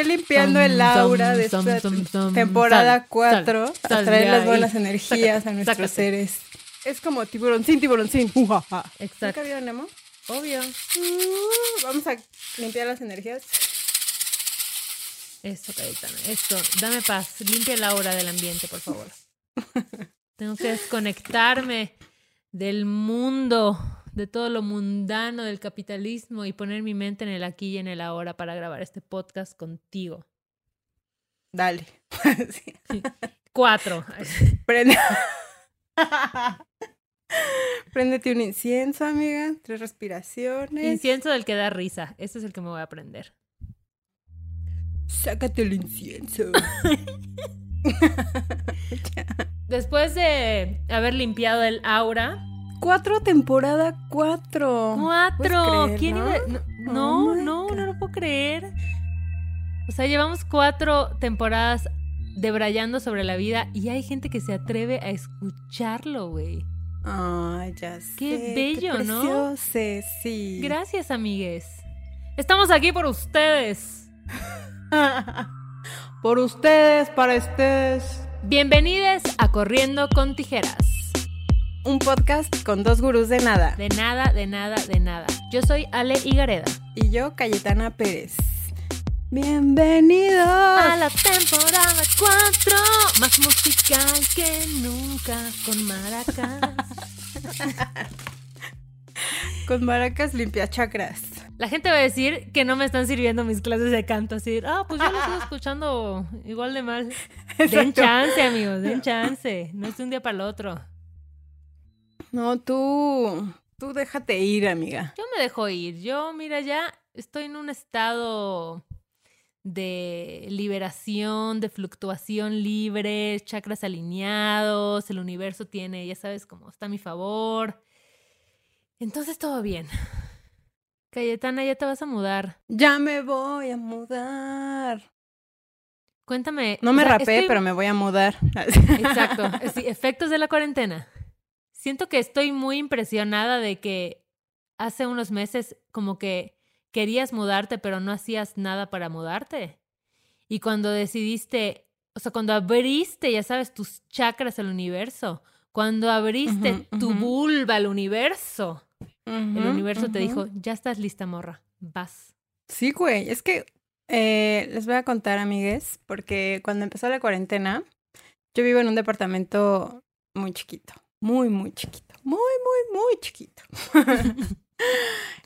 estoy limpiando el aura de esta temporada 4 a traer las buenas energías a nuestros seres. Es como tiburón sin tiburón sin. Exacto. ¿Nunca Nemo? Obvio. Uh, vamos a limpiar las energías. Eso, Cayetana, eso. Dame paz. Limpia el aura del ambiente, por favor. Tengo que desconectarme del mundo, de todo lo mundano del capitalismo y poner mi mente en el aquí y en el ahora para grabar este podcast contigo. Dale. Cuatro. Prende. Préndete un incienso, amiga. Tres respiraciones. Incienso del que da risa. Ese es el que me voy a aprender. Sácate el incienso. Después de haber limpiado el aura. Cuatro, temporada cuatro. Cuatro. ¿Quién iba? No, no, no, no, lo puedo creer. O sea, llevamos cuatro temporadas debrayando sobre la vida y hay gente que se atreve a escucharlo, güey. Ay, ya sé. Qué bello, ¿no? sí. Gracias, amigues. Estamos aquí por ustedes. por ustedes, para ustedes. Bienvenidos a Corriendo con Tijeras. Un podcast con dos gurús de nada. De nada, de nada, de nada. Yo soy Ale Igareda. Y yo, Cayetana Pérez. Bienvenidos a la temporada 4, más musical que nunca, con maracas. con maracas limpia chakras. La gente va a decir que no me están sirviendo mis clases de canto, así, ah, pues yo lo estoy escuchando igual de mal. Den chance, amigos, den chance. No es de un día para el otro. No, tú, tú déjate ir, amiga. Yo me dejo ir. Yo, mira, ya estoy en un estado de liberación, de fluctuación libre, chakras alineados, el universo tiene, ya sabes, cómo está a mi favor. Entonces todo bien. Cayetana, ya te vas a mudar. Ya me voy a mudar. Cuéntame. No me rapé, pero me voy a mudar. Exacto. efectos de la cuarentena. Siento que estoy muy impresionada de que hace unos meses como que querías mudarte, pero no hacías nada para mudarte. Y cuando decidiste, o sea, cuando abriste, ya sabes, tus chakras al universo, cuando abriste tu vulva al universo, el universo te dijo, ya estás lista, morra, vas. Sí, güey, es que eh, les voy a contar, amigues, porque cuando empezó la cuarentena, yo vivo en un departamento muy chiquito, muy, muy chiquito, muy, muy, muy chiquito.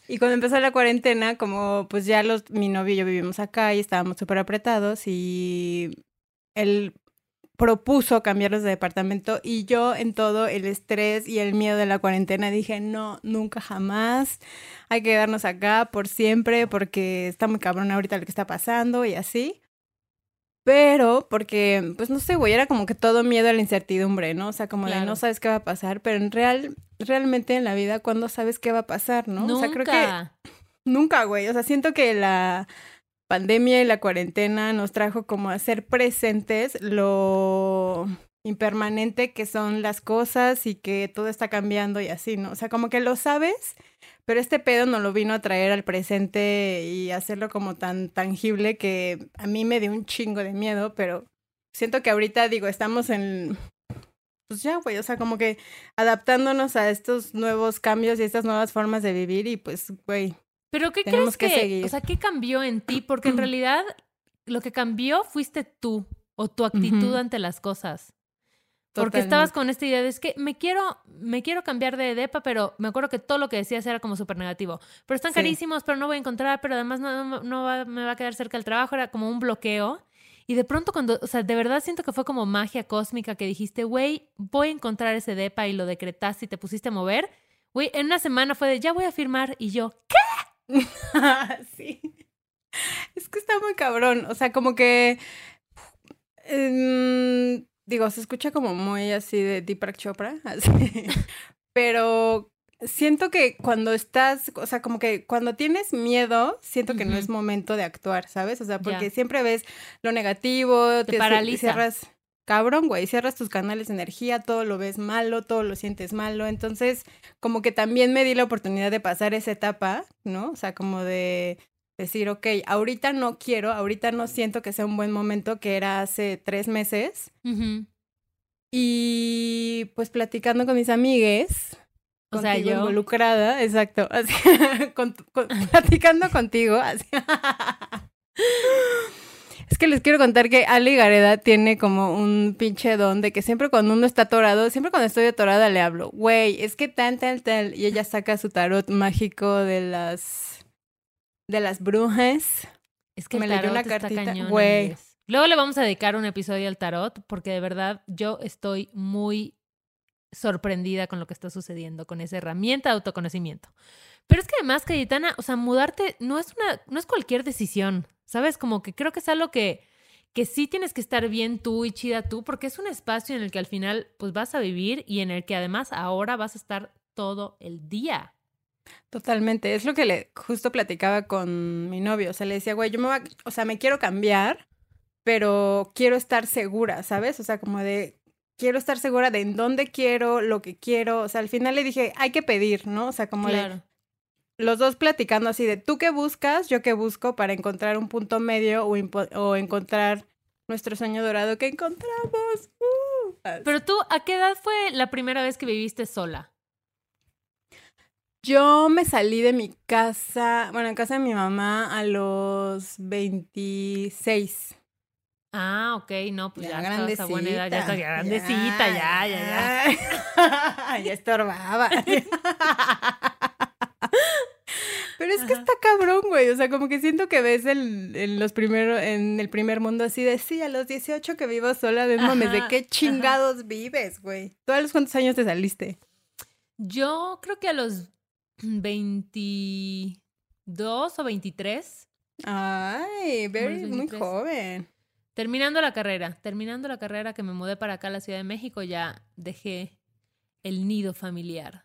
Y cuando empezó la cuarentena, como pues ya los, mi novio y yo vivimos acá y estábamos súper apretados y él propuso cambiarlos de departamento y yo en todo el estrés y el miedo de la cuarentena dije, no, nunca jamás, hay que quedarnos acá por siempre porque está muy cabrón ahorita lo que está pasando y así. Pero, porque, pues no sé, güey, era como que todo miedo a la incertidumbre, ¿no? O sea, como de no sabes qué va a pasar, pero en real, realmente en la vida, ¿cuándo sabes qué va a pasar, no? Nunca. O sea, creo que. Nunca, güey. O sea, siento que la pandemia y la cuarentena nos trajo como a ser presentes lo impermanente que son las cosas y que todo está cambiando y así, ¿no? O sea, como que lo sabes, pero este pedo no lo vino a traer al presente y hacerlo como tan tangible que a mí me dio un chingo de miedo, pero siento que ahorita digo, estamos en pues ya, güey, o sea, como que adaptándonos a estos nuevos cambios y estas nuevas formas de vivir y pues, güey. Pero ¿qué crees que, seguir. o sea, qué cambió en ti? Porque en realidad lo que cambió fuiste tú o tu actitud ante las cosas. Porque estabas con esta idea de es que me quiero, me quiero cambiar de depa, pero me acuerdo que todo lo que decías era como súper negativo. Pero están carísimos, pero no voy a encontrar, pero además no, no me va a quedar cerca del trabajo, era como un bloqueo. Y de pronto cuando, o sea, de verdad siento que fue como magia cósmica que dijiste, güey, voy a encontrar ese depa y lo decretaste y te pusiste a mover. Güey, en una semana fue de, ya voy a firmar. Y yo, ¿qué? sí. Es que está muy cabrón. O sea, como que... Em, digo, se escucha como muy así de Deepak Chopra, así. pero siento que cuando estás, o sea, como que cuando tienes miedo, siento que no es momento de actuar, ¿sabes? O sea, porque siempre ves lo negativo, te, te cierras, cabrón, güey, cierras tus canales de energía, todo lo ves malo, todo lo sientes malo. Entonces, como que también me di la oportunidad de pasar esa etapa, ¿no? O sea, como de decir, ok, ahorita no quiero, ahorita no siento que sea un buen momento, que era hace tres meses. Y pues platicando con mis amigues, o sea, yo involucrada, exacto, así, platicando contigo, así. Es que les quiero contar que Ali Gareda tiene como un pinche don de que siempre cuando uno está atorado, siempre cuando estoy atorada le hablo, güey, es que tal, tal, tal, y ella saca su tarot mágico de las de las brujas. Es que me leyó una cartita, güey. Luego le vamos a dedicar un episodio al tarot porque de verdad yo estoy muy sorprendida con lo que está sucediendo con esa herramienta de autoconocimiento. Pero es que además, Cayetana, o sea, mudarte no es una no es cualquier decisión. ¿Sabes? Como que creo que es algo que, que sí tienes que estar bien tú y chida tú, porque es un espacio en el que al final pues vas a vivir y en el que además ahora vas a estar todo el día. Totalmente, es lo que le justo platicaba con mi novio, o sea, le decía, güey, yo me voy o sea, me quiero cambiar, pero quiero estar segura, ¿sabes? O sea, como de, quiero estar segura de en dónde quiero, lo que quiero, o sea, al final le dije, hay que pedir, ¿no? O sea, como de, los dos platicando así de tú qué buscas, yo qué busco para encontrar un punto medio o, encontrar nuestro sueño dorado que encontramos. Uh, Pero tú, ¿a qué edad fue la primera vez que viviste sola? Yo me salí de mi casa, bueno, en casa de mi mamá a los 26. Ah, ok, no, pues ya, ya buena edad, ya está grandecita, ya, ya, ya. Ya, ya estorbaba. Pero es que está cabrón, güey. O sea, como que siento que ves el, en los primeros, en el primer mundo así de sí, a los 18 que vivo sola, de mames, ¿de qué chingados vives, güey? ¿Tú a los cuántos años te saliste? Yo creo que a los 22 o 23. Ay, very, muy joven. Terminando la carrera, terminando la carrera que me mudé para acá a la Ciudad de México, ya dejé el nido familiar.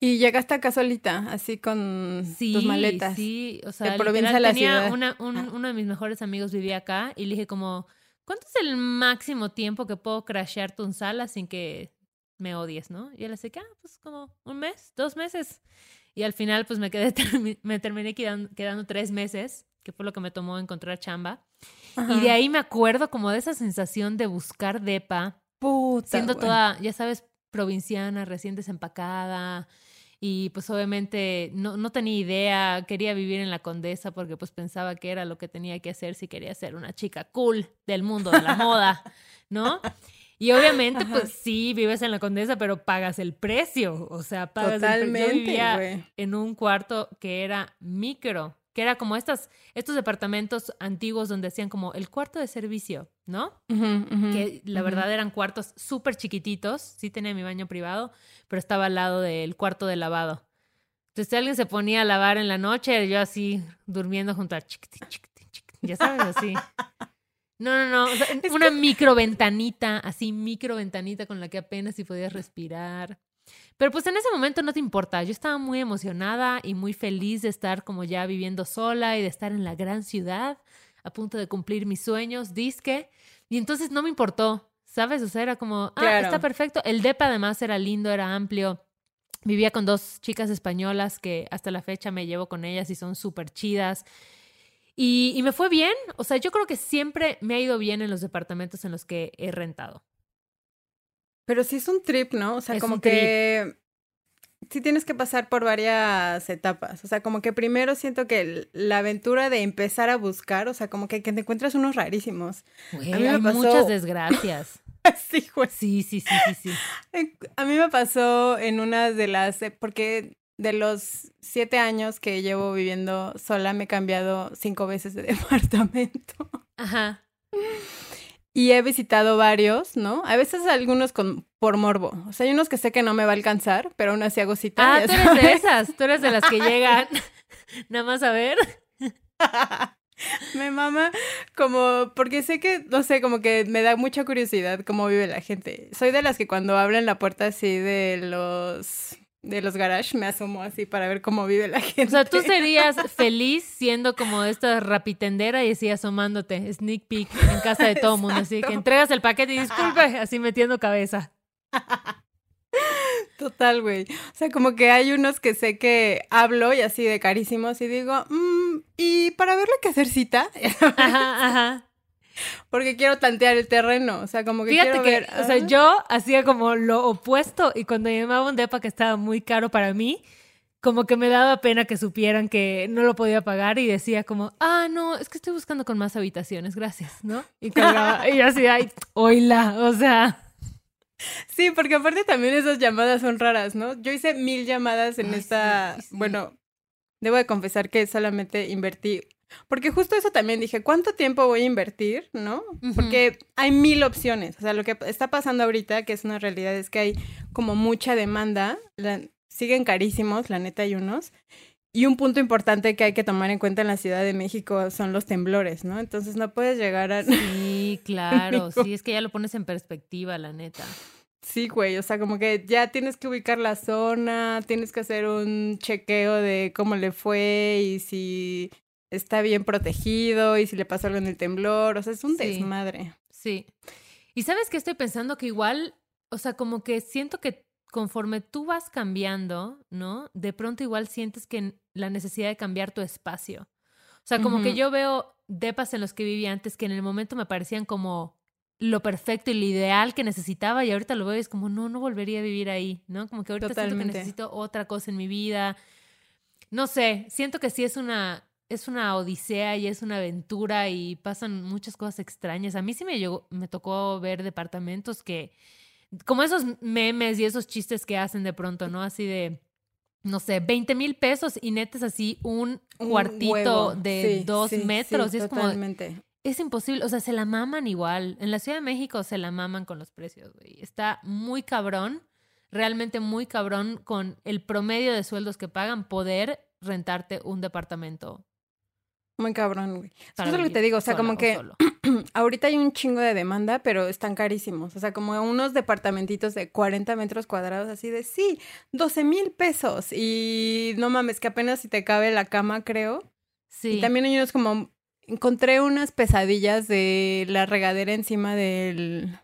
Y llegaste acá solita, así con tus maletas. Sí, o sea, de provincia a la tenía Una, uno de mis mejores amigos vivía acá y le dije como, ¿cuánto es el máximo tiempo que puedo crashear tu sala sin que me odies, no? Y él decía que, ah, pues como un mes, dos meses. Y al final, pues me quedé, me terminé quedando, quedando tres meses, que fue lo que me tomó encontrar chamba. Y de ahí me acuerdo como de esa sensación de buscar depa. Puta, siendo toda, ya sabes, provinciana, recién desempacada, y pues obviamente no, no, tenía idea, quería vivir en la Condesa porque pues pensaba que era lo que tenía que hacer si quería ser una chica cool del mundo de la moda, ¿no? Y obviamente pues sí, vives en la Condesa, pero pagas el precio, o sea, pagas Totalmente, el precio. en un cuarto que era micro, que era como estas, estos departamentos antiguos donde decían como el cuarto de servicio, ¿no? que la verdad eran cuartos súper chiquititos, sí tenía mi baño privado, pero estaba al lado del cuarto de lavado. Entonces si alguien se ponía a lavar en la noche, yo así durmiendo junto a ya sabes, así. No, no, no, una micro ventanita, así micro ventanita con la que apenas si podías respirar. Pero pues en ese momento no te importa. Yo estaba muy emocionada y muy feliz de estar como ya viviendo sola y de estar en la gran ciudad, a punto de cumplir mis sueños, disque. Y entonces no me importó, ¿sabes? O sea, era como, ah, está perfecto. El DEPA además era lindo, era amplio. Vivía con dos chicas españolas que hasta la fecha me llevo con ellas y son súper chidas. Y, y me fue bien. O sea, yo creo que siempre me ha ido bien en los departamentos en los que he rentado. Pero sí es un trip, ¿no? O sea, como que sí tienes que pasar por varias etapas. O sea, como que primero siento que la aventura de empezar a buscar, o sea, como que, te encuentras unos rarísimos. a mí me hay pasó... muchas desgracias. sí, güey. Sí, sí, sí, sí, sí. A mí me pasó en una de las, eh, porque de los siete años que llevo viviendo sola me he cambiado cinco veces de departamento. Ajá. Y he visitado varios, ¿no? A veces algunos con, por morbo. O sea, hay unos que sé que no me va a alcanzar, pero aún así hago cita. Ah, tú eres de esas. Tú eres de las que llegan nada más a ver. me mama como, porque sé que, no sé, como que me da mucha curiosidad cómo vive la gente. Soy de las que cuando abren la puerta así de los de los garage me asomo así para ver cómo vive la gente. O sea, tú serías feliz siendo como esta rapitendera y así asomándote, sneak peek en casa de todo el mundo, así que entregas el paquete y disculpe, así metiendo cabeza. Total, güey. O sea, como que hay unos que sé que hablo y así de carísimos y digo, mmm, ¿y para verle que hacer cita? Ajá, ajá. Porque quiero tantear el terreno, o sea, como que Fíjate quiero que, ver, o sea, yo hacía como lo opuesto y cuando llamaba un depa que estaba muy caro para mí, como que me daba pena que supieran que no lo podía pagar y decía como, ah, no, es que estoy buscando con más habitaciones, gracias, ¿no? Y, cargaba, y yo así, ay, oíla, o sea... Sí, porque aparte también esas llamadas son raras, ¿no? Yo hice mil llamadas en esta, bueno, debo de confesar que solamente invertí, porque justo eso también dije, ¿cuánto tiempo voy a invertir, no? Porque hay mil opciones, o sea, lo que está pasando ahorita, que es una realidad, es que hay como mucha demanda, siguen carísimos, la neta hay unos. Y un punto importante que hay que tomar en cuenta en la Ciudad de México son los temblores, ¿no? Entonces no puedes llegar a... Sí, claro, sí, es que ya lo pones en perspectiva, la neta. Sí, güey, o sea, como que ya tienes que ubicar la zona, tienes que hacer un chequeo de cómo le fue y si está bien protegido y si le pasó algo en el temblor, o sea, es un desmadre. Sí. Y sabes que estoy pensando que igual, o sea, como que siento que conforme tú vas cambiando, ¿no? De pronto igual sientes que la necesidad de cambiar tu espacio. O sea, como que yo veo depas en los que vivía antes que en el momento me parecían como lo perfecto y lo ideal que necesitaba y ahorita lo veo y es como, no, no volvería a vivir ahí, ¿no? Como que ahorita siento que necesito otra cosa en mi vida. No sé, siento que sí es una, es una odisea y es una aventura y pasan muchas cosas extrañas. A mí sí me, llegó, me tocó ver departamentos que como esos memes y esos chistes que hacen de pronto, ¿no? Así de, no sé, 20 mil pesos y netes así un, cuartito de dos metros. y es como, es imposible, o sea, se la maman igual. En la Ciudad de México se la maman con los precios, güey. Está muy cabrón, realmente muy cabrón con el promedio de sueldos que pagan poder rentarte un departamento muy cabrón, güey. Eso es lo que te digo, o sea, como que ahorita hay un chingo de demanda, pero están carísimos. O sea, como unos departamentitos de 40 metros cuadrados, así de, sí, 12 mil pesos. Y no mames, que apenas si te cabe la cama, creo. Sí. Y también hay unos como, encontré unas pesadillas de la regadera encima del,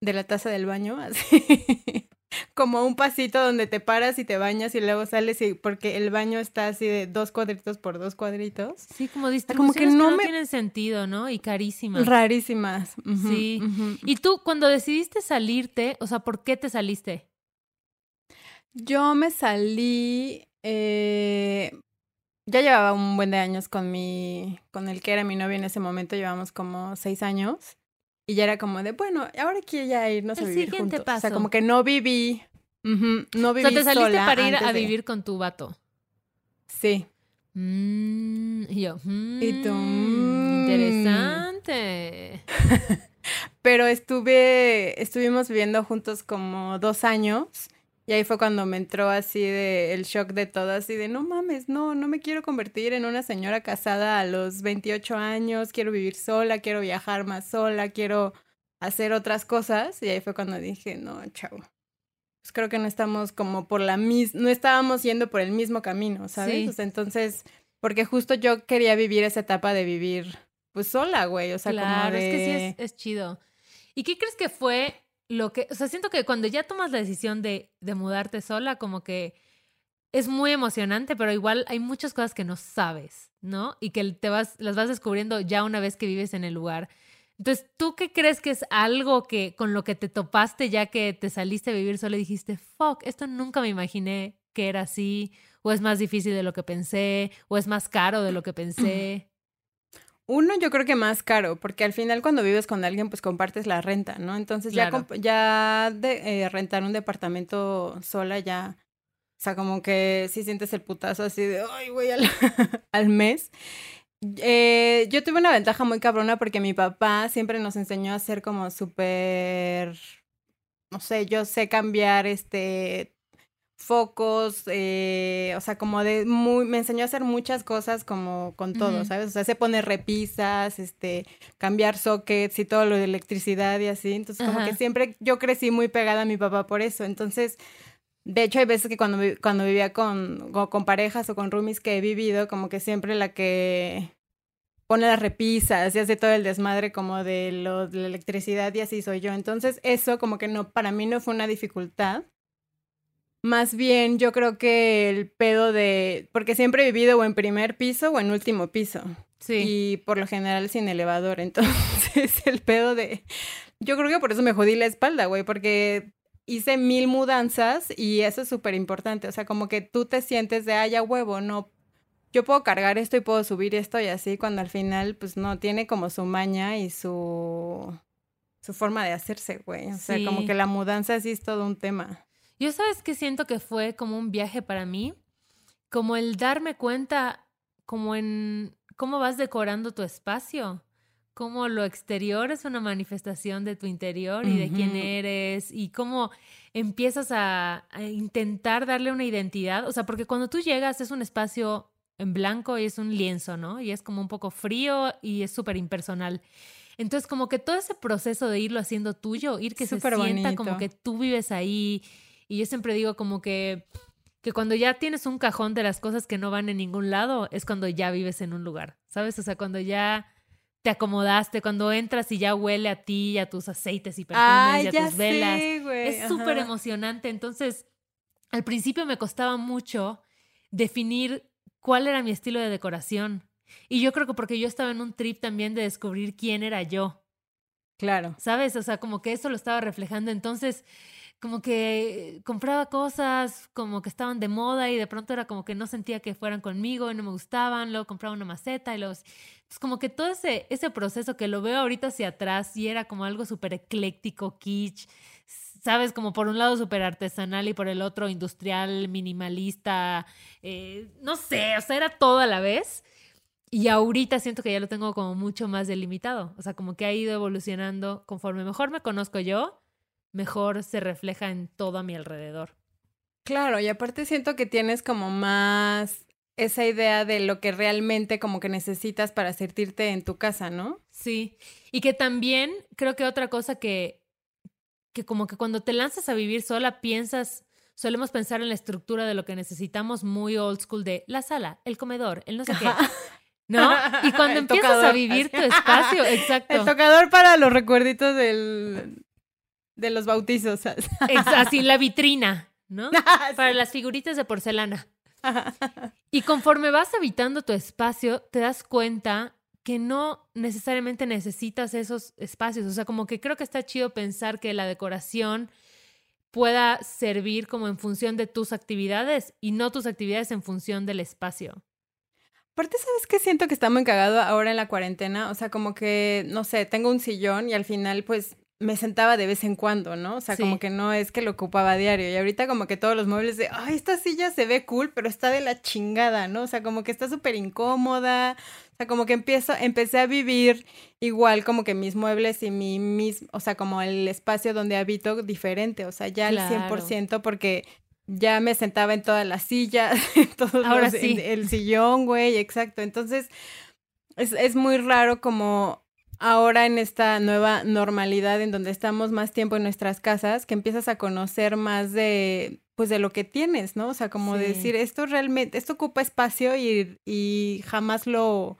de la taza del baño, así como un pasito donde te paras y te bañas y luego sales y porque el baño está así de dos cuadritos por dos cuadritos. Sí, como como que no, me... tienen sentido, ¿no? Y carísimas. Rarísimas. sí. Y tú cuando decidiste salirte, o sea, ¿por qué te saliste? Yo me salí eh, ya llevaba un buen de años con mi, con el que era mi novio en ese momento, llevamos como seis años. Y ya era como de, bueno, ahora quiero ya irnos a vivir juntos. O sea, como que no viví, no viví O sea, te saliste para ir a vivir con tu vato. Sí. Mm, y yo, y tú, mm, interesante. Pero estuve, estuvimos viviendo juntos como dos años y ahí fue cuando me entró así de el shock de todo, así de no mames, no, no me quiero convertir en una señora casada a los 28 años, quiero vivir sola, quiero viajar más sola, quiero hacer otras cosas. Y ahí fue cuando dije, no, chavo. Pues creo que no estamos como por la misma, no estábamos yendo por el mismo camino, ¿sabes? entonces, porque justo yo quería vivir esa etapa de vivir pues sola, güey, o sea, como de... es que sí es, es chido. ¿Y qué crees que fue lo que, o sea, siento que cuando ya tomas la decisión de, de mudarte sola, como que es muy emocionante, pero igual hay muchas cosas que no sabes, ¿no? Y que te vas, las vas descubriendo ya una vez que vives en el lugar. Entonces, ¿tú qué crees que es algo que con lo que te topaste ya que te saliste a vivir sola y dijiste, fuck, esto nunca me imaginé que era así, o es más difícil de lo que pensé, o es más caro de lo que pensé? Uno, yo creo que más caro, porque al final cuando vives con alguien, pues compartes la renta, ¿no? Entonces ya, ya de, eh, rentar un departamento sola ya, o sea, como que sí sientes el putazo así de, ay, güey, al, al mes. Eh, yo tuve una ventaja muy cabrona porque mi papá siempre nos enseñó a ser como súper, no sé, yo sé cambiar este focos, eh, o sea, como de muy, me enseñó a hacer muchas cosas como con todo, ¿sabes? O sea, se pone repisas, este, cambiar sockets y todo lo de electricidad y así. Entonces, como que siempre yo crecí muy pegada a mi papá por eso. Entonces, de hecho, hay veces que cuando, cuando vivía con, con parejas o con roomies que he vivido, como que siempre la que pone las repisas y hace todo el desmadre como de, lo, de la electricidad y así soy yo. Entonces, eso como que no, para mí no fue una dificultad Más bien, yo creo que el pedo de. Porque siempre he vivido o en primer piso o en último piso. Sí. Y por lo general sin elevador. Entonces, el pedo de. Yo creo que por eso me jodí la espalda, güey, porque hice mil mudanzas y eso es súper importante. O sea, como que tú te sientes de, haya huevo, no. Yo puedo cargar esto y puedo subir esto y así, cuando al final, pues no, tiene como su maña y su. su forma de hacerse, güey. O sea, como que la mudanza sí es todo un tema. Yo sabes que siento que fue como un viaje para mí, como el darme cuenta, como en cómo vas decorando tu espacio, cómo lo exterior es una manifestación de tu interior y de quién eres y cómo empiezas a, a, intentar darle una identidad, o sea, porque cuando tú llegas es un espacio en blanco y es un lienzo, ¿no? Y es como un poco frío y es súper impersonal. Entonces, como que todo ese proceso de irlo haciendo tuyo, ir que se sienta como que tú vives ahí y yo siempre digo como que, que cuando ya tienes un cajón de las cosas que no van en ningún lado, es cuando ya vives en un lugar, ¿sabes? O sea, cuando ya te acomodaste, cuando entras y ya huele a ti, a tus aceites y perfumes y a tus velas. es súper emocionante. Entonces, al principio me costaba mucho definir cuál era mi estilo de decoración. Y yo creo que porque yo estaba en un trip también de descubrir quién era yo. Claro. ¿Sabes? O sea, como que eso lo estaba reflejando. Entonces, como que compraba cosas como que estaban de moda y de pronto era como que no sentía que fueran conmigo y no me gustaban, luego compraba una maceta y los... Pues como que todo ese, ese proceso que lo veo ahorita hacia atrás y era como algo súper ecléctico, kitsch, sabes, como por un lado súper artesanal y por el otro industrial, minimalista, eh, no sé, o sea, era todo a la vez. Y ahorita siento que ya lo tengo como mucho más delimitado, o sea, como que ha ido evolucionando conforme mejor me conozco yo mejor se refleja en todo a mi alrededor. Claro, y aparte siento que tienes como más esa idea de lo que realmente como que necesitas para sentirte en tu casa, ¿no? Sí, y que también creo que otra cosa que, que como que cuando te lanzas a vivir sola piensas, solemos pensar en la estructura de lo que necesitamos muy old school de la sala, el comedor, el no sé qué. ¿No? Y cuando empiezas a vivir tu espacio, exacto. El tocador para los recuerditos del, de los bautizos. así, la vitrina, ¿no? Para las figuritas de porcelana. y conforme vas habitando tu espacio, te das cuenta que no necesariamente necesitas esos espacios. O sea, como que creo que está chido pensar que la decoración pueda servir como en función de tus actividades y no tus actividades en función del espacio. Aparte, ¿sabes qué siento que está muy cagado ahora en la cuarentena? O sea, como que, no sé, tengo un sillón y al final, pues, me sentaba de vez en cuando, ¿no? O sea, como que no es que lo ocupaba a diario. Y ahorita como que todos los muebles de, ay, esta silla se ve cool, pero está de la chingada, ¿no? O sea, como que está súper incómoda. O sea, como que empiezo, empecé a vivir igual como que mis muebles y mi mismo, o sea, como el espacio donde habito diferente. O sea, ya al 100% porque ya me sentaba en todas las sillas, en todos Ahora sí. el sillón, güey, exacto. Entonces, es, es muy raro como ahora en esta nueva normalidad en donde estamos más tiempo en nuestras casas, que empiezas a conocer más de pues de lo que tienes, ¿no? O sea, como decir, esto realmente, esto ocupa espacio y, y jamás lo,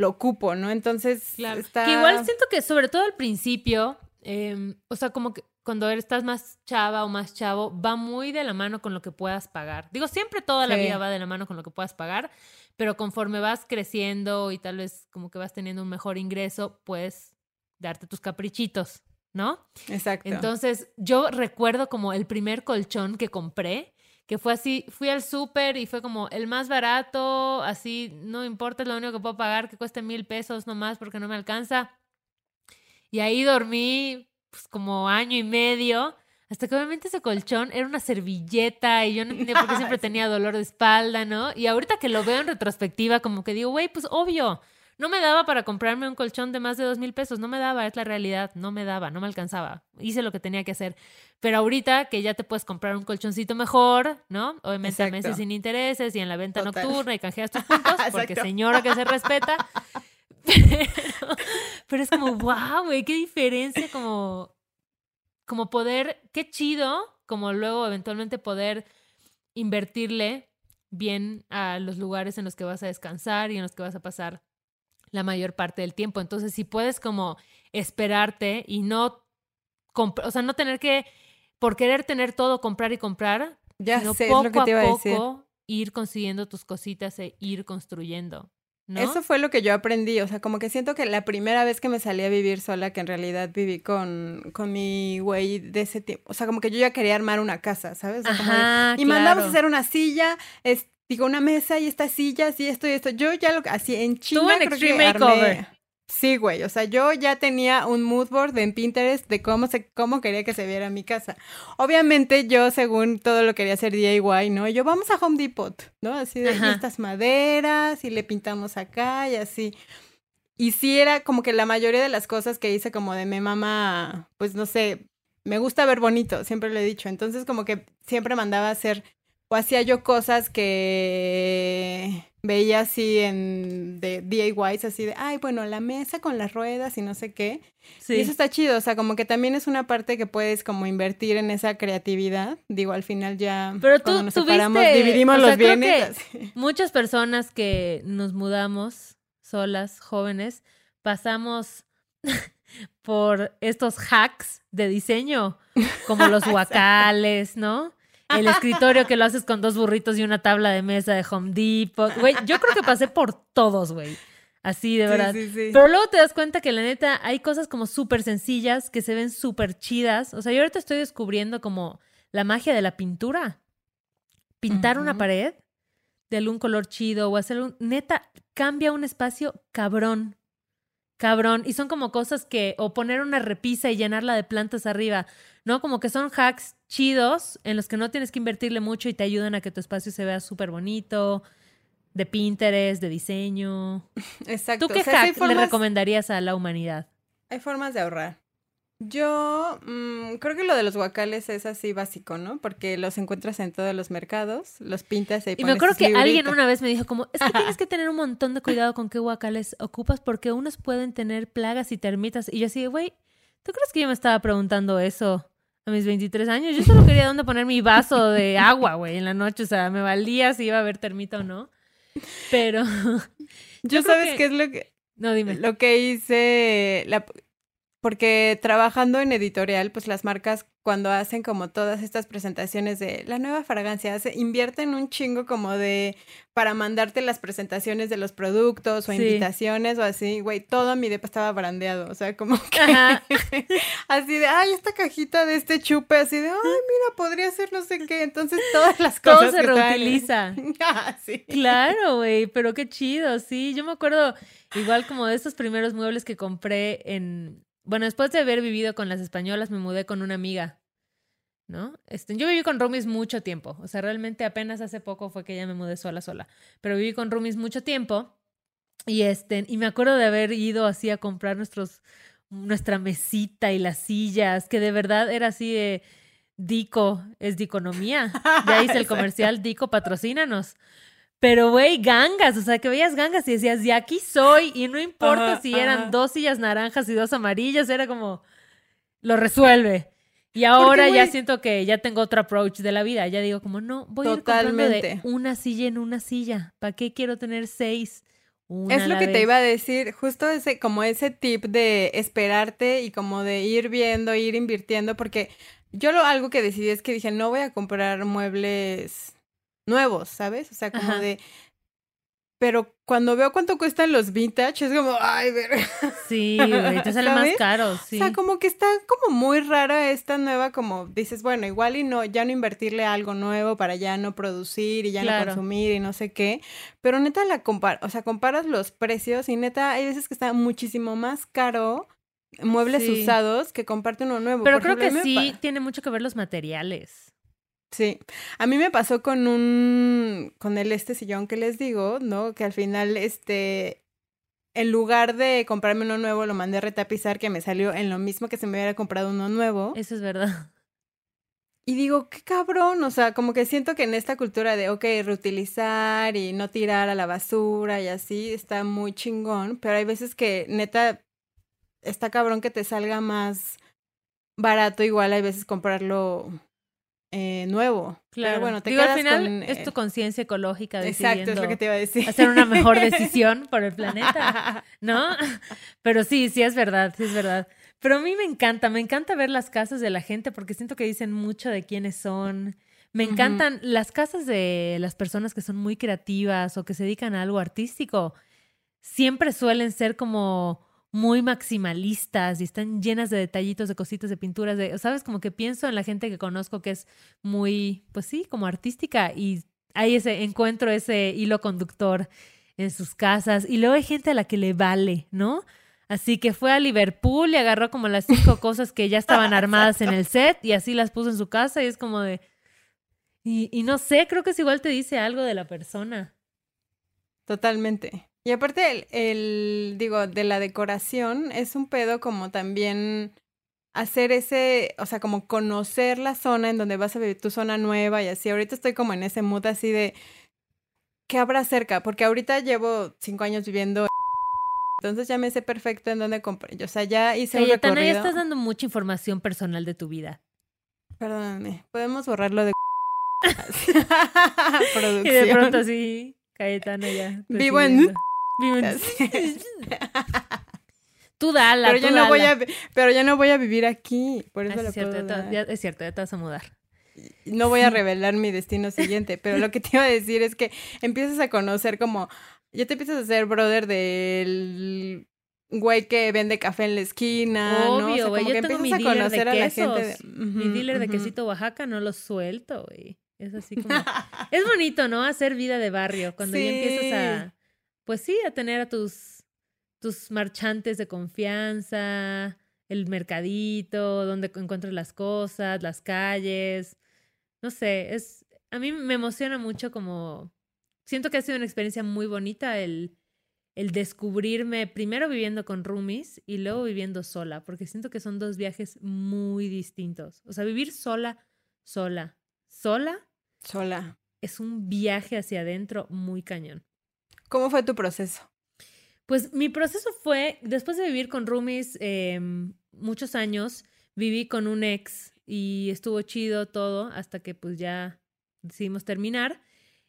lo ocupo, ¿no? Entonces, está... que igual siento que sobre todo al principio, em, o sea, como que cuando estás más chava o más chavo, va muy de la mano con lo que puedas pagar. Digo, siempre toda la vida va de la mano con lo que puedas pagar, pero conforme vas creciendo y tal vez como que vas teniendo un mejor ingreso, puedes darte tus caprichitos, ¿no? Exacto. Entonces, yo recuerdo como el primer colchón que compré, que fue así, fui al súper y fue como el más barato, así, no importa, es lo único que puedo pagar, que cueste mil pesos nomás porque no me alcanza. Y ahí dormí pues como año y medio hasta que obviamente ese colchón era una servilleta y yo no entendía por qué siempre tenía dolor de espalda, ¿no? Y ahorita que lo veo en retrospectiva, como que digo, güey, pues obvio, no me daba para comprarme un colchón de más de dos mil pesos, no me daba, es la realidad, no me daba, no me alcanzaba, hice lo que tenía que hacer. Pero ahorita que ya te puedes comprar un colchoncito mejor, ¿no? Obviamente a meses sin intereses y en la venta nocturna y canjeas tus puntos, porque señora que se respeta. Pero, pero es como, wow, güey, qué diferencia como como poder, qué chido, como luego eventualmente poder invertirle bien a los lugares en los que vas a descansar y en los que vas a pasar la mayor parte del tiempo. Entonces, si puedes como esperarte y no, o sea, no tener que, por querer tener todo, comprar y comprar, Ya sino sé, poco lo que te iba a, poco ir consiguiendo tus cositas e ir construyendo. ¿No? Eso fue lo que yo aprendí, o sea, como que siento que la primera vez que me salí a vivir sola, que en realidad viví con, con mi güey de ese tiempo, o sea, como que yo ya quería armar una casa, ¿sabes? y mandamos a hacer una silla, digo, una mesa y estas sillas y esto y esto. Yo ya lo así en China. Tú en Extreme Makeover. Sí, güey, o sea, yo ya tenía un mood board en Pinterest de cómo se cómo quería que se viera mi casa. Obviamente yo según todo lo quería hacer DIY, ¿no? yo vamos a Home Depot, ¿no? Así de estas maderas y le pintamos acá y así. Y sí era como que la mayoría de las cosas que hice como de mi mamá, pues no sé, me gusta ver bonito, siempre lo he dicho. Entonces como que siempre mandaba a hacer o hacía yo cosas que veía así en de DIYs, así de, ay, bueno, la mesa con las ruedas y no sé qué. Sí. Y eso está chido, o sea, como que también es una parte que puedes como invertir en esa creatividad. Digo, al final ya Pero tú, cuando nos separamos dividimos los bienes. muchas personas que nos mudamos solas, jóvenes, pasamos por estos hacks de diseño, como los guacales, ¿no? El escritorio que lo haces con dos burritos y una tabla de mesa de Home Depot. Güey, yo creo que pasé por todos, güey. Así, de verdad. Pero luego te das cuenta que la neta hay cosas como súper sencillas que se ven súper chidas. O sea, yo ahorita estoy descubriendo como la magia de la pintura. Pintar una pared de algún color chido o hacer un... Neta, cambia un espacio cabrón. Cabrón. Y son como cosas que... O poner una repisa y llenarla de plantas arriba. ¿no? Como que son hacks chidos en los que no tienes que invertirle mucho y te ayudan a que tu espacio se vea súper bonito, de Pinterest, de diseño. Exacto. ¿Tú qué hack le recomendarías a la humanidad? Hay formas de ahorrar. Yo mm, creo que lo de los guacales es así básico, ¿no? Porque los encuentras en todos los mercados, los pintas y, y me acuerdo que alguien una vez me dijo como, es que tienes que tener un montón de cuidado con qué guacales ocupas porque unos pueden tener plagas y termitas. Y yo así, güey, ¿tú crees que yo me estaba preguntando eso a mis 23 años. Yo solo quería dónde poner mi vaso de agua, güey, en la noche. O sea, me valía si iba a haber termita o no. Pero. yo, sabes qué es lo que. No, dime. Lo que hice. La... Porque trabajando en editorial, pues las marcas cuando hacen como todas estas presentaciones de la nueva fragancia, se invierten un chingo como de para mandarte las presentaciones de los productos o invitaciones o así, güey, todo mi depa estaba brandeado, o sea, como que así de, ay, esta cajita de este chupe, así de, ay, mira, podría ser no sé qué, entonces todas las cosas Todo se reutiliza. ah, sí. Claro, güey, pero qué chido, sí, yo me acuerdo igual como de estos primeros muebles que compré en bueno, después de haber vivido con las españolas, me mudé con una amiga, ¿no? Este, yo viví con roomies mucho tiempo, o sea, realmente apenas hace poco fue que ya me mudé sola, sola, pero viví con roomies mucho tiempo y, este, y me acuerdo de haber ido así a comprar nuestros, nuestra mesita y las sillas, que de verdad era así de... Dico, es Diconomía. Ya hice el comercial, Dico, patrocínanos. Pero, güey, gangas, o sea, que veías gangas y decías, de aquí soy, y no importa si eran dos sillas naranjas y dos amarillas, era como, lo resuelve. Y ahora ya siento que ya tengo otro approach de la vida, ya digo como, no, voy a ir comprando de una silla en una silla, ¿para qué quiero tener seis? es lo que te iba a decir, justo ese, como ese tip de esperarte y como de ir viendo, ir invirtiendo, porque yo lo algo que decidí es que dije, no voy a comprar muebles nuevos, ¿sabes? O sea, como de... Pero cuando veo cuánto cuestan los vintage, es como, ay, ver. Sí, güey, te sale más caro, sí. O sea, como que está como muy rara esta nueva, como dices, bueno, igual y no, ya no invertirle algo nuevo para ya no producir y ya no consumir y no sé qué. Pero neta la compara, o sea, comparas los precios y neta hay veces que está muchísimo más caro muebles usados que comparte uno nuevo. Pero creo que sí tiene mucho que ver los materiales. Sí, a mí me pasó con un, con el este sillón que les digo, ¿no? Que al final, este, en lugar de comprarme uno nuevo, lo mandé a retapizar, que me salió en lo mismo que se me hubiera comprado uno nuevo. Eso es verdad. Y digo, qué cabrón, o sea, como que siento que en esta cultura de, ok, reutilizar y no tirar a la basura y así, está muy chingón, pero hay veces que neta, está cabrón que te salga más barato, igual hay veces comprarlo eh, nuevo. Claro. bueno, te Digo, al final es tu eh, conciencia ecológica Exacto, es lo que te iba a decir. Hacer una mejor decisión por el planeta, ¿no? Pero sí, sí es verdad, sí es verdad. Pero a mí me encanta, me encanta ver las casas de la gente porque siento que dicen mucho de quiénes son. Me encantan las casas de las personas que son muy creativas o que se dedican a algo artístico. Siempre suelen ser como muy maximalistas y están llenas de detallitos, de cositas, de pinturas, de, ¿sabes? Como que pienso en la gente que conozco que es muy, pues sí, como artística y hay ese, encuentro ese hilo conductor en sus casas y luego hay gente a la que le vale, ¿no? Así que fue a Liverpool y agarró como las cinco cosas que ya estaban armadas en el set y así las puso en su casa y es como de... Y, y no sé, creo que es igual te dice algo de la persona. Totalmente. Y aparte, el, digo, de la decoración es un pedo como también hacer ese, o sea, como conocer la zona en donde vas a vivir tu zona nueva y así. Ahorita estoy como en ese mood así de, ¿qué habrá cerca? Porque ahorita llevo cinco años viviendo entonces ya me sé perfecto en dónde compré. O sea, ya hice un recorrido. ya estás dando mucha información personal de tu vida. Perdóname, podemos borrarlo de producción. Y de pronto sí, Cayetana ya. Vivo en tú dala, pero ya no voy a pero ya no voy a vivir aquí, por eso es, cierto, ya, es cierto, ya te vas a mudar. No voy a revelar mi destino siguiente, pero lo que te iba a decir es que empiezas a conocer como ya te empiezas a ser brother del güey que vende café en la esquina, Obvio, ¿no? O sea, yo tengo mi dealer de quesos. mi dealer de quesito Oaxaca no lo suelto, güey. Es así como... es bonito, ¿no? Hacer vida de barrio. Cuando ya empiezas a pues sí, a tener a tus, tus marchantes de confianza, el mercadito, donde encuentras las cosas, las calles. No sé, es, a mí me emociona mucho como, siento que ha sido una experiencia muy bonita el, el descubrirme primero viviendo con roomies y luego viviendo sola, porque siento que son dos viajes muy distintos. O sea, vivir sola, sola, sola. Sola. Es un viaje hacia adentro muy cañón. ¿Cómo fue tu proceso? Pues mi proceso fue, después de vivir con roomies em, muchos años, viví con un ex y estuvo chido todo hasta que pues ya decidimos terminar.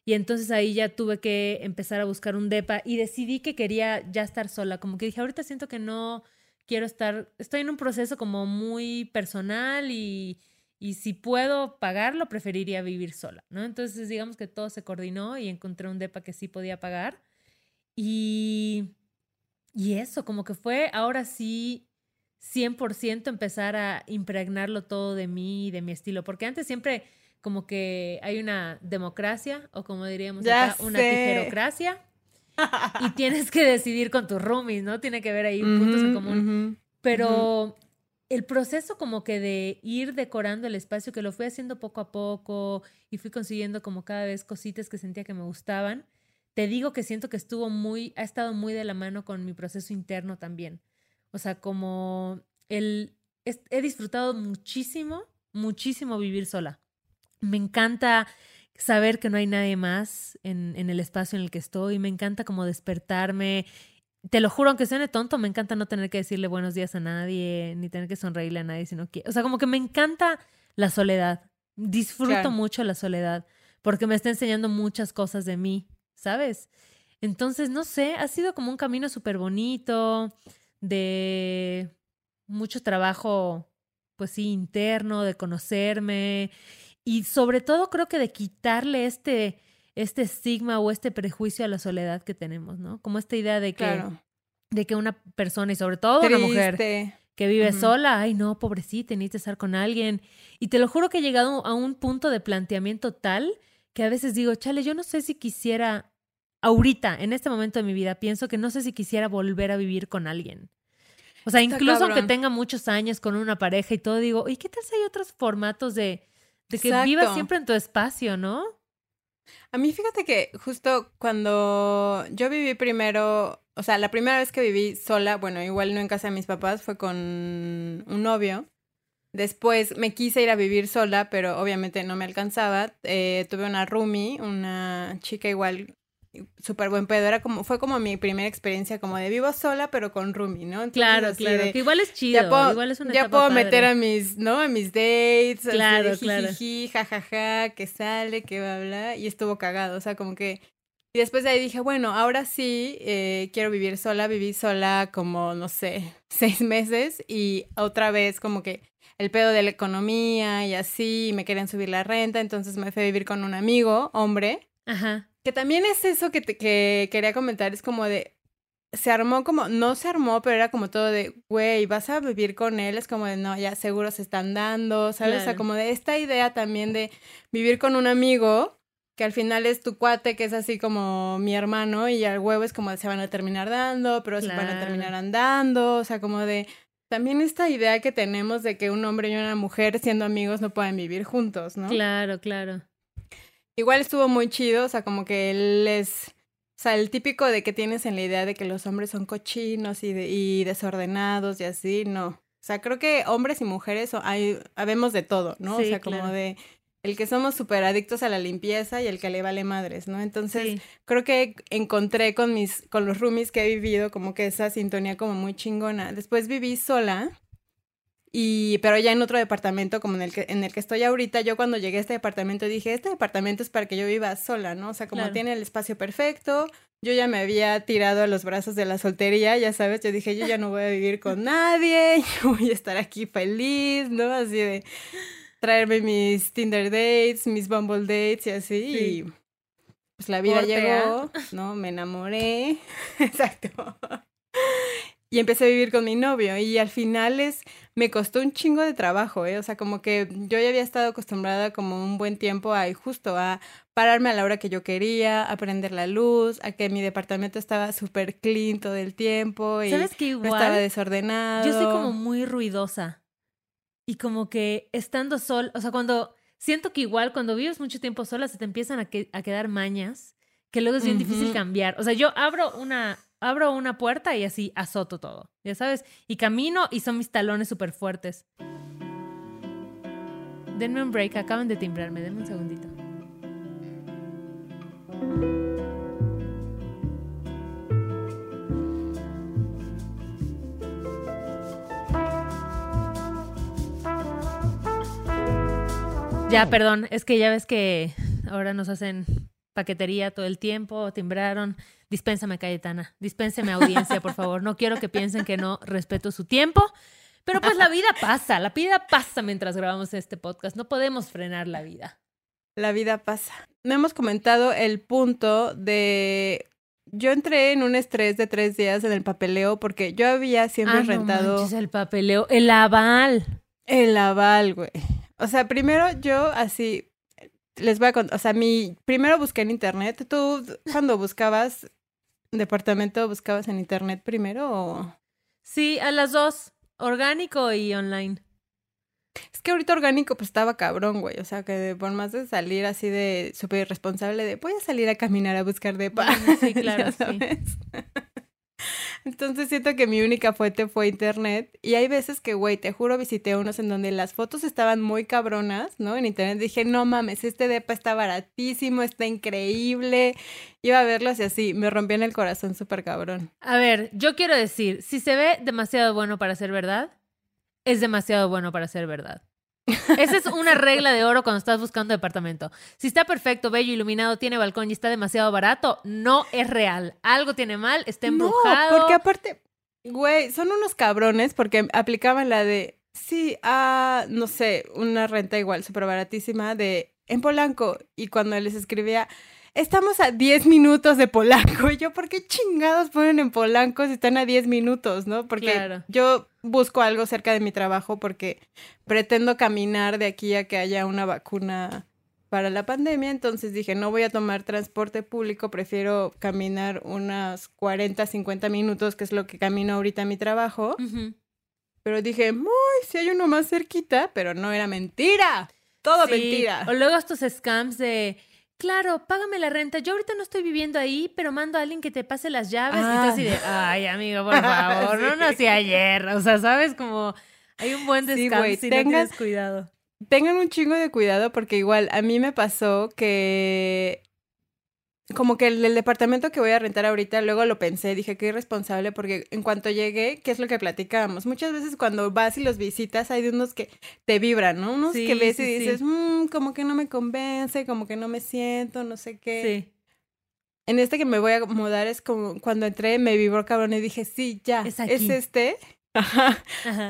Y entonces ahí ya tuve que empezar a buscar un DEPA y decidí que quería ya estar sola. Como que dije, ahorita siento que no quiero estar, estoy en un proceso como muy personal y, y si puedo pagarlo, preferiría vivir sola, ¿no? Entonces digamos que todo se coordinó y encontré un DEPA que sí podía pagar. Y, y eso, como que fue ahora sí 100% empezar a impregnarlo todo de mí y de mi estilo, porque antes siempre como que hay una democracia o como diríamos acá, una tijerocracia y tienes que decidir con tus roomies, ¿no? Tiene que ver ahí puntos en común. Pero el proceso como que de ir decorando el espacio, que lo fui haciendo poco a poco y fui consiguiendo como cada vez cositas que sentía que me gustaban, te digo que siento que estuvo muy, ha estado muy de la mano con mi proceso interno también. O sea, como el, he disfrutado muchísimo, muchísimo vivir sola. Me encanta saber que no hay nadie más en, en, el espacio en el que estoy. Me encanta como despertarme. Te lo juro, aunque suene tonto, me encanta no tener que decirle buenos días a nadie, ni tener que sonreírle a nadie, sino que, o sea, como que me encanta la soledad. Disfruto mucho la soledad porque me está enseñando muchas cosas de mí ¿sabes? Entonces, no sé, ha sido como un camino súper bonito, de mucho trabajo, pues sí, interno, de conocerme y sobre todo creo que de quitarle este, este estigma o este prejuicio a la soledad que tenemos, ¿no? Como esta idea de que, de que una persona y sobre todo una mujer que vive sola, ay no, pobrecita, necesita estar con alguien. Y te lo juro que he llegado a un punto de planteamiento tal que a veces digo, chale, yo no sé si quisiera, ahorita, en este momento de mi vida, pienso que no sé si quisiera volver a vivir con alguien. O sea, incluso aunque tenga muchos años con una pareja y todo, digo, ¿y qué tal si hay otros formatos de, de que vivas siempre en tu espacio, no? A mí fíjate que justo cuando yo viví primero, o sea, la primera vez que viví sola, bueno, igual no en casa de mis papás, fue con un novio. Después me quise ir a vivir sola, pero obviamente no me alcanzaba. Eh, tuve una roomie, una chica igual súper buen pedo. Era como, fue como mi primera experiencia como de vivo sola, pero con roomie, ¿no? claro, claro. igual es chido. Ya puedo, igual es una ya puedo meter a mis, ¿no? A mis dates. Claro, así de claro. jajaja, que sale, que va a hablar. Y estuvo cagado. O sea, como que Y después de ahí dije, bueno, ahora sí eh, quiero vivir sola. Viví sola como, no sé, seis meses y otra vez como que el pedo de la economía y así, me querían subir la renta, entonces me fui a vivir con un amigo, hombre. Ajá. Que también es eso que, te, que quería comentar, es como de, se armó como, no se armó, pero era como todo de, güey, vas a vivir con él, es como de, no, ya seguro se están dando, ¿sabes? O sea, como de esta idea también de vivir con un amigo que al final es tu cuate, que es así como mi hermano, y al huevo es como se van a terminar dando, pero se van a terminar andando, o sea, como de también esta idea que tenemos de que un hombre y una mujer siendo amigos no pueden vivir juntos, ¿no? Claro, claro. Igual estuvo muy chido, o sea, como que él es, o sea, el típico de que tienes en la idea de que los hombres son cochinos y, y desordenados y así, no. O sea, creo que hombres y mujeres hay, habemos de todo, ¿no? o sea, como de el que somos súper adictos a la limpieza y el que le vale madres, ¿no? Entonces, creo que encontré con mis, con los roomies que he vivido como que esa sintonía como muy chingona. Después viví sola, y, pero ya en otro departamento como en el que, en el que estoy ahorita, yo cuando llegué a este departamento dije, este departamento es para que yo viva sola, ¿no? O sea, como tiene el espacio perfecto, yo ya me había tirado a los brazos de la soltería, ya sabes, yo dije, yo ya no voy a vivir con nadie, yo voy a estar aquí feliz, ¿no? Así de traerme mis Tinder dates, mis Bumble dates y así. Y pues la vida llegó, ¿no? Me enamoré. Exacto. Y empecé a vivir con mi novio y al final es, me costó un chingo de trabajo, ¿eh? O sea, como que yo ya había estado acostumbrada como un buen tiempo a justo a pararme a la hora que yo quería, a prender la luz, a que mi departamento estaba súper clean todo el tiempo y ¿Sabes que igual? estaba desordenado. Yo soy como muy ruidosa y como que estando sol, o sea, cuando siento que igual cuando vives mucho tiempo sola se te empiezan a, a quedar mañas que luego es bien difícil cambiar. O sea, yo abro una, abro una puerta y así azoto todo, ya sabes, y camino y son mis talones súper fuertes. Denme un break, acaban de timbrarme, denme un segundito. Ya, perdón, es que ya ves que ahora nos hacen paquetería todo el tiempo, timbraron. Dispénsame, Cayetana. Dispénseme, audiencia, por favor. No quiero que piensen que no respeto su tiempo. Pero pues la vida pasa, la vida pasa mientras grabamos este podcast. No podemos frenar la vida. La vida pasa. No hemos comentado el punto de yo entré en un estrés de tres días en el papeleo porque yo había siempre ah, rentado. el papeleo, el aval. El aval, güey. O sea, primero yo así, les voy a contar, o sea, mi, primero busqué en internet. ¿Tú cuando buscabas departamento, buscabas en internet primero o...? Sí, a las dos, orgánico y online. Es que ahorita orgánico pues estaba cabrón, güey. O sea, que por más de salir así de súper irresponsable de voy a salir a caminar a buscar depa. Sí, claro, sí. Entonces siento que mi única fuente fue internet. Y hay veces que, güey, te juro, visité unos en donde las fotos estaban muy cabronas, ¿no? En internet dije, no mames, este depa está baratísimo, está increíble. Iba a verlos y así, me rompían el corazón súper cabrón. A ver, yo quiero decir, si se ve demasiado bueno para ser verdad, es demasiado bueno para ser verdad. Esa es una regla de oro cuando estás buscando departamento. Si está perfecto, bello, iluminado, tiene balcón y está demasiado barato, no es real. Algo tiene mal, está embrujado. No, porque aparte, güey, son unos cabrones porque aplicaban la de, sí, a, no sé, una renta igual, súper baratísima de en Polanco. Y cuando les escribía, estamos a 10 minutos de Polanco. Y yo, ¿por qué chingados ponen en Polanco si están a 10 minutos, no? Porque yo busco algo cerca de mi trabajo porque pretendo caminar de aquí a que haya una vacuna para la pandemia, entonces dije, no voy a tomar transporte público, prefiero caminar unos 40, 50 minutos, que es lo que camino ahorita a mi trabajo. Pero dije, muy, si hay uno más cerquita, pero no era mentira. Todo mentira. O luego estos scams de Claro, págame la renta. Yo ahorita no estoy viviendo ahí, pero mando a alguien que te pase las llaves. Y tú así de, ah. ay, amigo, por favor, no nací ayer. O sea, ¿sabes? Como hay un buen descanso sí, si tengan, cuidado. Tengan un chingo de cuidado porque igual a mí me pasó que como que el, departamento que voy a rentar ahorita, luego lo pensé, dije que irresponsable porque en cuanto llegué, ¿qué es lo que platicábamos? Muchas veces cuando vas y los visitas hay de unos que te vibran, ¿no? Unos que ves y dices, mmm, como que no me convence, como que no me siento, no sé qué. Sí. en este que me voy a mudar es como cuando entré me vibró cabrón y dije, sí, ya, es, este. Ajá.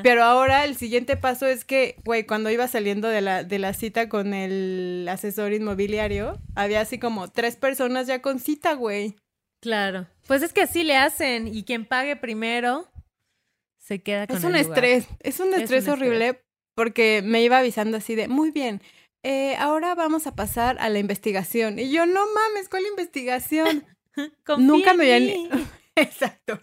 Pero ahora el siguiente paso es que, güey, cuando iba saliendo de la, de la cita con el asesor inmobiliario, había así como tres personas ya con cita, güey. Claro. Pues es que así le hacen y quien pague primero se queda con es un estrés, es un estrés horrible porque me iba avisando así de, muy bien, eh, ahora vamos a pasar a la investigación. Y yo, no mames, ¿cuál investigación? Nunca me habían... Exacto.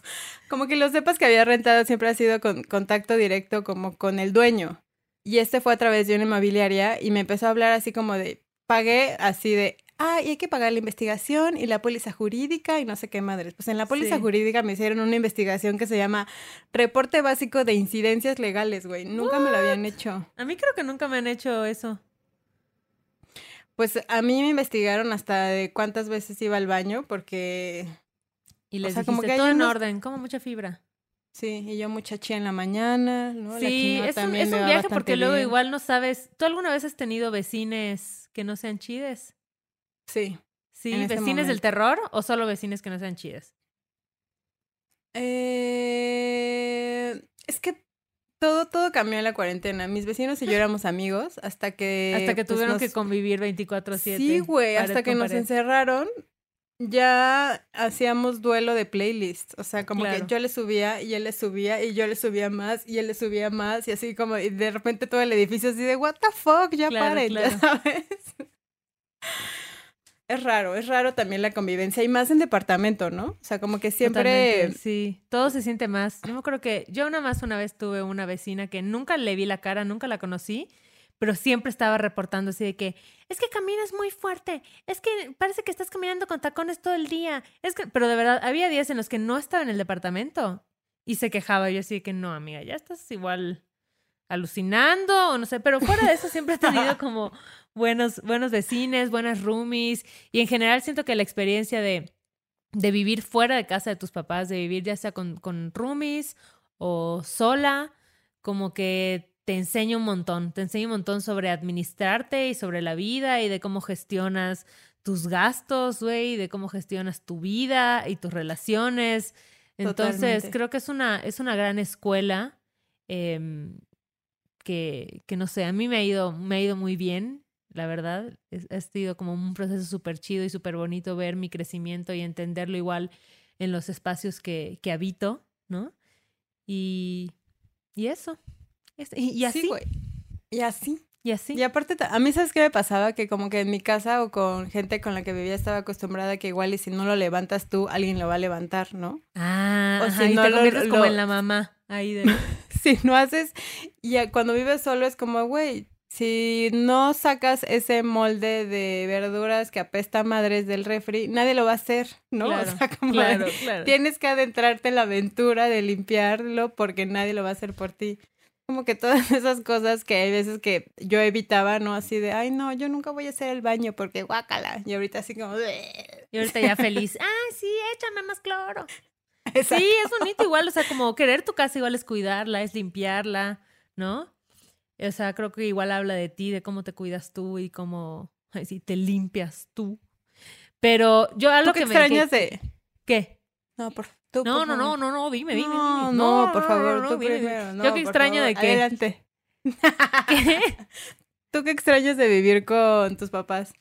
Como que lo sepas que había rentado siempre ha sido con contacto directo como con el dueño. Y este fue a través de una inmobiliaria y me empezó a hablar así como de, pagué así de, ah, y hay que pagar la investigación y la póliza jurídica y no sé qué madres. Pues en la póliza jurídica me hicieron una investigación que se llama Reporte Básico de Incidencias Legales, güey. Nunca me lo habían hecho. A mí creo que nunca me han hecho eso. Pues a mí me investigaron hasta de cuántas veces iba al baño porque... Y les o como que todo en orden, como mucha fibra. Sí, y yo mucha chía en la mañana, ¿no? Sí, es un, es un viaje porque luego igual no sabes... ¿Tú alguna vez has tenido vecines que no sean chides? Sí. Sí, este vecines del terror o solo vecines que no sean chides? Eh, es que todo, todo cambió en la cuarentena. Mis vecinos y yo éramos amigos hasta que... Hasta que pues, tuvieron que convivir 24/7. Sí, güey, hasta que nos encerraron. Ya hacíamos duelo de playlist, o sea, como que yo le subía y él le subía y yo le subía más y él le subía más y así como y de repente todo el edificio así de what the fuck, ya paren, ya sabes es raro, es raro también la convivencia y más en departamento, ¿no? O sea, como que siempre... sí, todo se siente más. Yo creo que yo nada más una vez tuve una vecina que nunca le vi la cara, nunca la conocí, pero siempre estaba reportando así de que, es que caminas muy fuerte, es que parece que estás caminando con tacones todo el día, es que, pero de verdad, había días en los que no estaba en el departamento y se quejaba, yo así de que no, amiga, ya estás igual alucinando o no sé, pero fuera de eso siempre he tenido como buenos, buenos vecinos, buenas roomies y en general siento que la experiencia de, de vivir fuera de casa de tus papás, de vivir ya sea con, con roomies o sola, como que te enseña un montón, te enseña un montón sobre administrarte y sobre la vida y de cómo gestionas tus gastos, güey, de cómo gestionas tu vida y tus relaciones. Entonces, creo que es una, es una gran escuela em, que, que, no sé, a mí me ha ido, me ha ido muy bien la verdad. ha sido como un proceso súper chido y súper bonito ver mi crecimiento y entenderlo igual en los espacios que, que habito, ¿no? Y, y eso. Y, así. y así. Y así. Y aparte, a mí, ¿sabes qué me pasaba? Que como que en mi casa o con gente con la que vivía estaba acostumbrada que igual y si no lo levantas tú, alguien lo va a levantar, ¿no? Ah, o si no te lo, como en la mamá. Ahí de... si no haces, y cuando vives solo es como, güey, si no sacas ese molde de verduras que apesta madres del refri, nadie lo va a hacer, ¿no? o sea, como tienes que adentrarte en la aventura de limpiarlo porque nadie lo va a hacer por ti. Como que todas esas cosas que hay veces que yo evitaba, ¿no? Así de, ay, no, yo nunca voy a hacer el baño porque guácala. Y ahorita así como... Y ahorita ya feliz, ay, sí, échame más cloro. Sí, es bonito igual, o sea, como querer tu casa igual es cuidarla, es limpiarla, ¿no? O sea, creo que igual habla de ti, de cómo te cuidas tú y cómo ay, sí, te limpias tú. Pero yo algo que me extrañas de ¿Qué? No, por tú, no, no, no, no, no, dime, dime, no, No, por favor, tú primero. yo qué extraño de qué. Adelante. ¿Qué? ¿Tú qué extrañas de vivir con tus papás?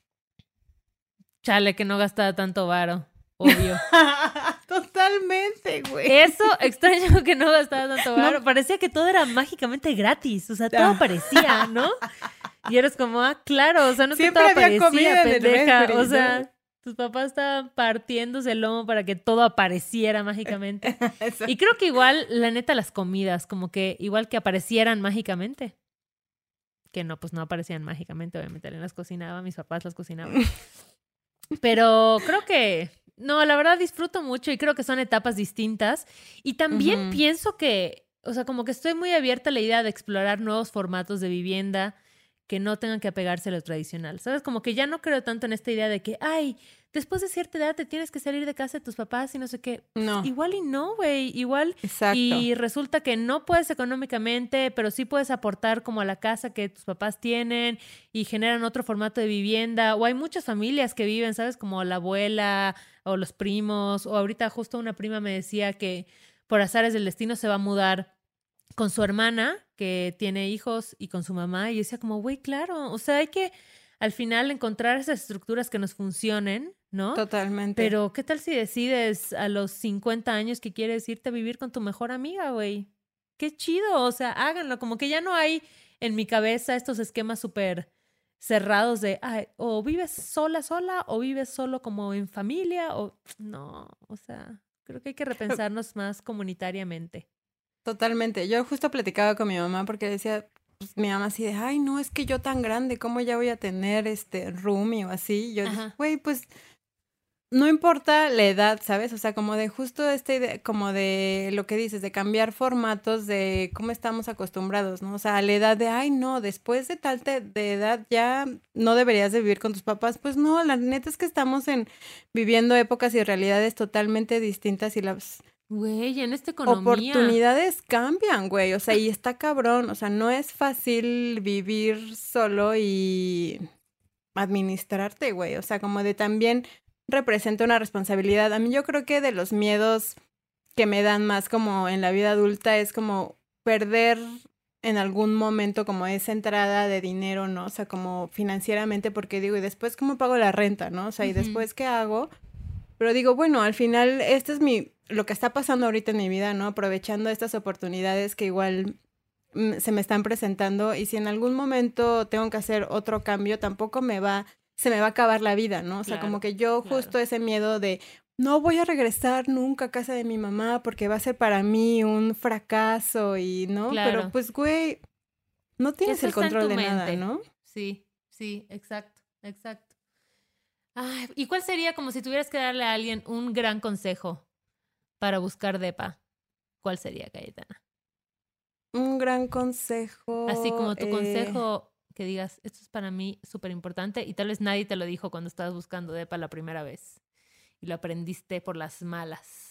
Chale, que no gastaba tanto varo. Obvio. Totalmente, güey. Eso extraño que no gastaba tanto varo. Parecía que todo era mágicamente gratis. O sea, todo ah. parecía, ¿no? Y eres como, ah, claro, o sea, no es Siempre que todo había comida pendeja. o sea, tus papás estaban partiéndose el lomo para que todo apareciera mágicamente. y creo que igual, la neta, las comidas, como que igual que aparecieran mágicamente. Que no, pues no aparecían mágicamente, obviamente, alguien las cocinaba, mis papás las cocinaban. Pero creo que no, la verdad disfruto mucho y creo que son etapas distintas. Y también pienso que, o sea, como que estoy muy abierta a la idea de explorar nuevos formatos de vivienda que no tengan que apegarse a lo tradicional. ¿Sabes? Como que ya no creo tanto en esta idea de que, ay, después de cierta edad te tienes que salir de casa de tus papás y no sé qué. No. Igual y no, güey. Igual. Exacto. Y resulta que no puedes económicamente, pero sí puedes aportar como a la casa que tus papás tienen y generan otro formato de vivienda. O hay muchas familias que viven, ¿sabes? Como la abuela o los primos, o ahorita justo una prima me decía que por azares del destino se va a mudar con su hermana, que tiene hijos, y con su mamá, y yo decía como, güey, claro, o sea, hay que al final encontrar esas estructuras que nos funcionen, ¿no? Totalmente. Pero, ¿qué tal si decides a los 50 años que quieres irte a vivir con tu mejor amiga, güey? Qué chido, o sea, háganlo, como que ya no hay en mi cabeza estos esquemas súper cerrados de, o vives sola, sola, o vives solo como en familia, o no, o sea, creo que hay que repensarnos más comunitariamente. Totalmente. Yo justo platicaba con mi mamá porque decía, pues, mi mamá así de, ay, no, es que yo tan grande, ¿cómo ya voy a tener este roomie o así? Yo dije, güey, pues no importa la edad, ¿sabes? O sea, como de justo esta idea, como de lo que dices, de cambiar formatos de cómo estamos acostumbrados, ¿no? O sea, a la edad de, ay, no, después de tal de edad ya no deberías de vivir con tus papás. Pues no, la neta es que estamos en viviendo épocas y realidades totalmente distintas y las... Güey, en esta economía. Oportunidades cambian, güey. O sea, y está cabrón. O sea, no es fácil vivir solo y administrarte, güey. O sea, como de también representa una responsabilidad. A mí yo creo que de los miedos que me dan más como en la vida adulta es como perder en algún momento como esa entrada de dinero, ¿no? O sea, como financieramente, porque digo, ¿y después cómo pago la renta, ¿no? O sea, ¿y después qué hago? Pero digo, bueno, al final, este es mi, lo que está pasando ahorita en mi vida, ¿no? Aprovechando estas oportunidades que igual mm, se me están presentando y si en algún momento tengo que hacer otro cambio, tampoco me va se me va a acabar la vida, ¿no? O sea, como que yo justo ese miedo de no voy a regresar nunca a casa de mi mamá porque va a ser para mí un fracaso y, ¿no? Pero pues, güey, no tienes el control de nada, ¿no? Sí, sí, exacto, exacto. ¿Y cuál sería como si tuvieras que darle a alguien un gran consejo para buscar DEPA? ¿Cuál sería, Cayetana? Un gran consejo. Así como tu eh, consejo que digas, esto es para mí súper importante y tal vez nadie te lo dijo cuando estabas buscando DEPA la primera vez y lo aprendiste por las malas?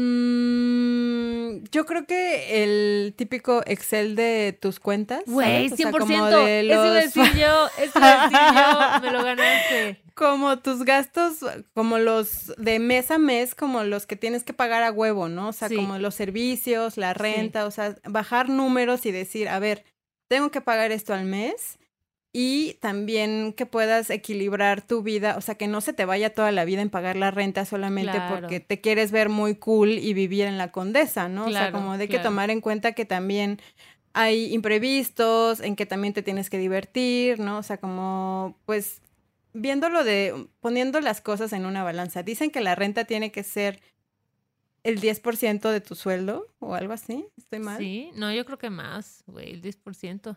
Mm, yo creo que el típico Excel de tus cuentas. Güey, 100%. Eso decir yo, eso decir yo, me lo ganaste. Como tus gastos, como los de mes a mes, como los que tienes que pagar a huevo, ¿no? O sea, como los servicios, la renta, o sea, bajar números y decir, a ver, tengo que pagar esto al mes y también que puedas equilibrar tu vida, o sea, que no se te vaya toda la vida en pagar la renta solamente porque te quieres ver muy cool y vivir en la condesa, ¿no? o sea, como de que tomar en cuenta que también hay imprevistos, en que también te tienes que divertir, ¿no? O sea, como pues viéndolo de, poniendo las cosas en una balanza. Dicen que la renta tiene que ser el 10% de tu sueldo o algo así. ¿Estoy mal? Sí, no, yo creo que más, güey, el 10%.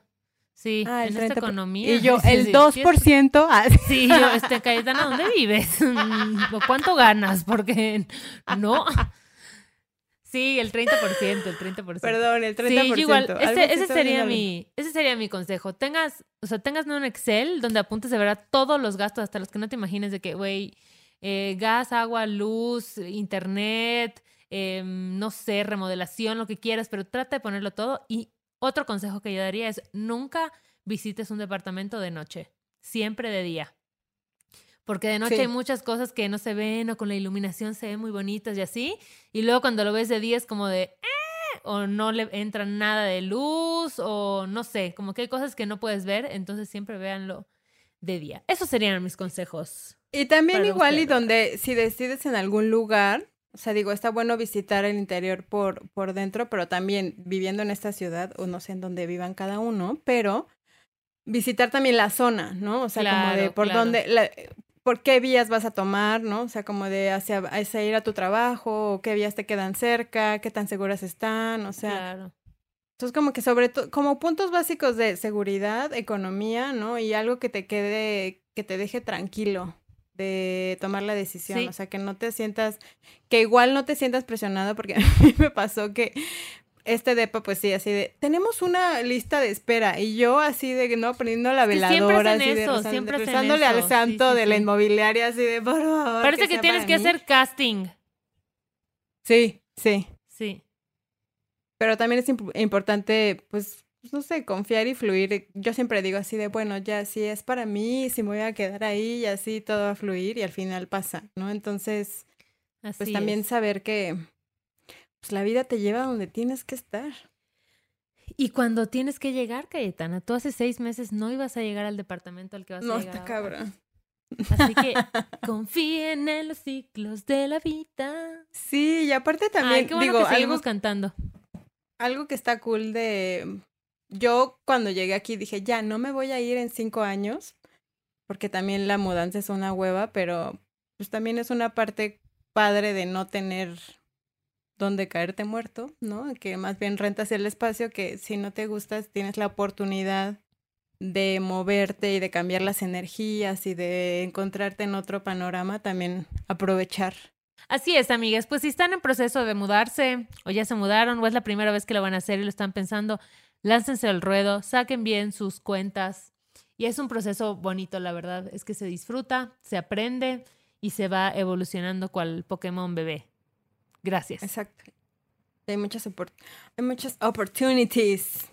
Sí, ah, en esta economía. Y yo, el 2%. Ah. Sí, yo, este, Cayetana, ¿dónde vives? ¿Cuánto ganas? Porque no. Sí, el 30%, el 30%. Perdón, el 30%. Sí, igual, ese, sería mi, ese sería mi consejo. Tengas, o sea, tengas un Excel donde apuntes de verdad todos los gastos, hasta los que no te imagines de que, güey, eh, gas, agua, luz, internet, em, no sé, remodelación, lo que quieras, pero trata de ponerlo todo y otro consejo que yo daría es nunca visites un departamento de noche, siempre de día. Porque de noche hay muchas cosas que no se ven o con la iluminación se ven muy bonitas y así. Y luego cuando lo ves de día es como de, eh", o no le entra nada de luz o no sé, como que hay cosas que no puedes ver, entonces siempre véanlo de día. Esos serían mis consejos. Y también igual y donde si decides en algún lugar, o sea, digo, está bueno visitar el interior por, por dentro, pero también viviendo en esta ciudad, o no sé en dónde vivan cada uno, pero visitar también la zona, ¿no? O sea, como de por dónde, por qué vías vas a tomar, ¿no? O sea, como de hacia, hacia, ir a tu trabajo, o qué vías te quedan cerca, qué tan seguras están, o sea. Claro. Entonces, como que sobre todo, como puntos básicos de seguridad, economía, ¿no? Y algo que te quede, que te deje tranquilo de tomar la decisión, o sea, que no te sientas, que igual no te sientas presionado, porque a mí me pasó que este depa, pues sí, así de, tenemos una lista de espera, y yo así de, no, prendiendo la veladora, así de, rezándole al santo de la inmobiliaria, así de, por favor. Parece que, tienes que hacer casting. Sí, sí. Sí. Pero también es importante, pues, pues, no sé, confiar y fluir. Yo siempre digo así de, bueno, ya si es para mí, si me voy a quedar ahí y así todo va a fluir y al final pasa, ¿no? Entonces, pues también saber que pues, la vida te lleva donde tienes que estar. Y cuando tienes que llegar, Cayetana, tú hace seis meses no ibas a llegar al departamento al que vas a llegar. No, está cabrón. Así que confíen en los ciclos de la vida. Sí, y aparte también digo, seguimos cantando. Algo que está cool de yo cuando llegué aquí dije, ya, no me voy a ir en cinco años, porque también la mudanza es una hueva, pero pues también es una parte padre de no tener donde caerte muerto, ¿no? Que más bien rentas el espacio que si no te gustas tienes la oportunidad de moverte y de cambiar las energías y de encontrarte en otro panorama, también aprovechar. Así es, amigas. Pues si están en proceso de mudarse o ya se mudaron o es la primera vez que lo van a hacer y lo están pensando, láncense al ruedo, saquen bien sus cuentas. Y es un proceso bonito, la verdad. Es que se disfruta, se aprende y se va evolucionando cual Pokémon bebé. Gracias. Exacto. Hay muchas, hay muchas opportunities.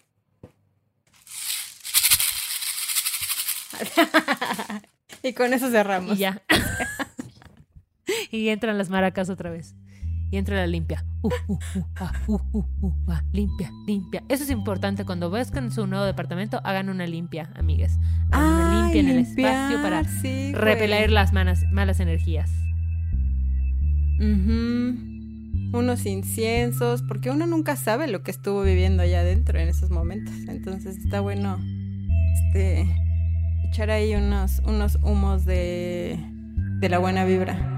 y con eso cerramos. Y ya. y entran las maracas otra vez. Y entra la limpia. Uh, uh, uh, ah, ah, limpia, limpia. Eso es importante. Cuando busquen su nuevo departamento, hagan una limpia, amigas. Hagan una limpia en el espacio para repeler las malas energías. Unos inciensos, porque uno nunca sabe lo que estuvo viviendo allá adentro en esos momentos. Entonces está bueno este echar ahí unos, unos humos de, de la buena vibra.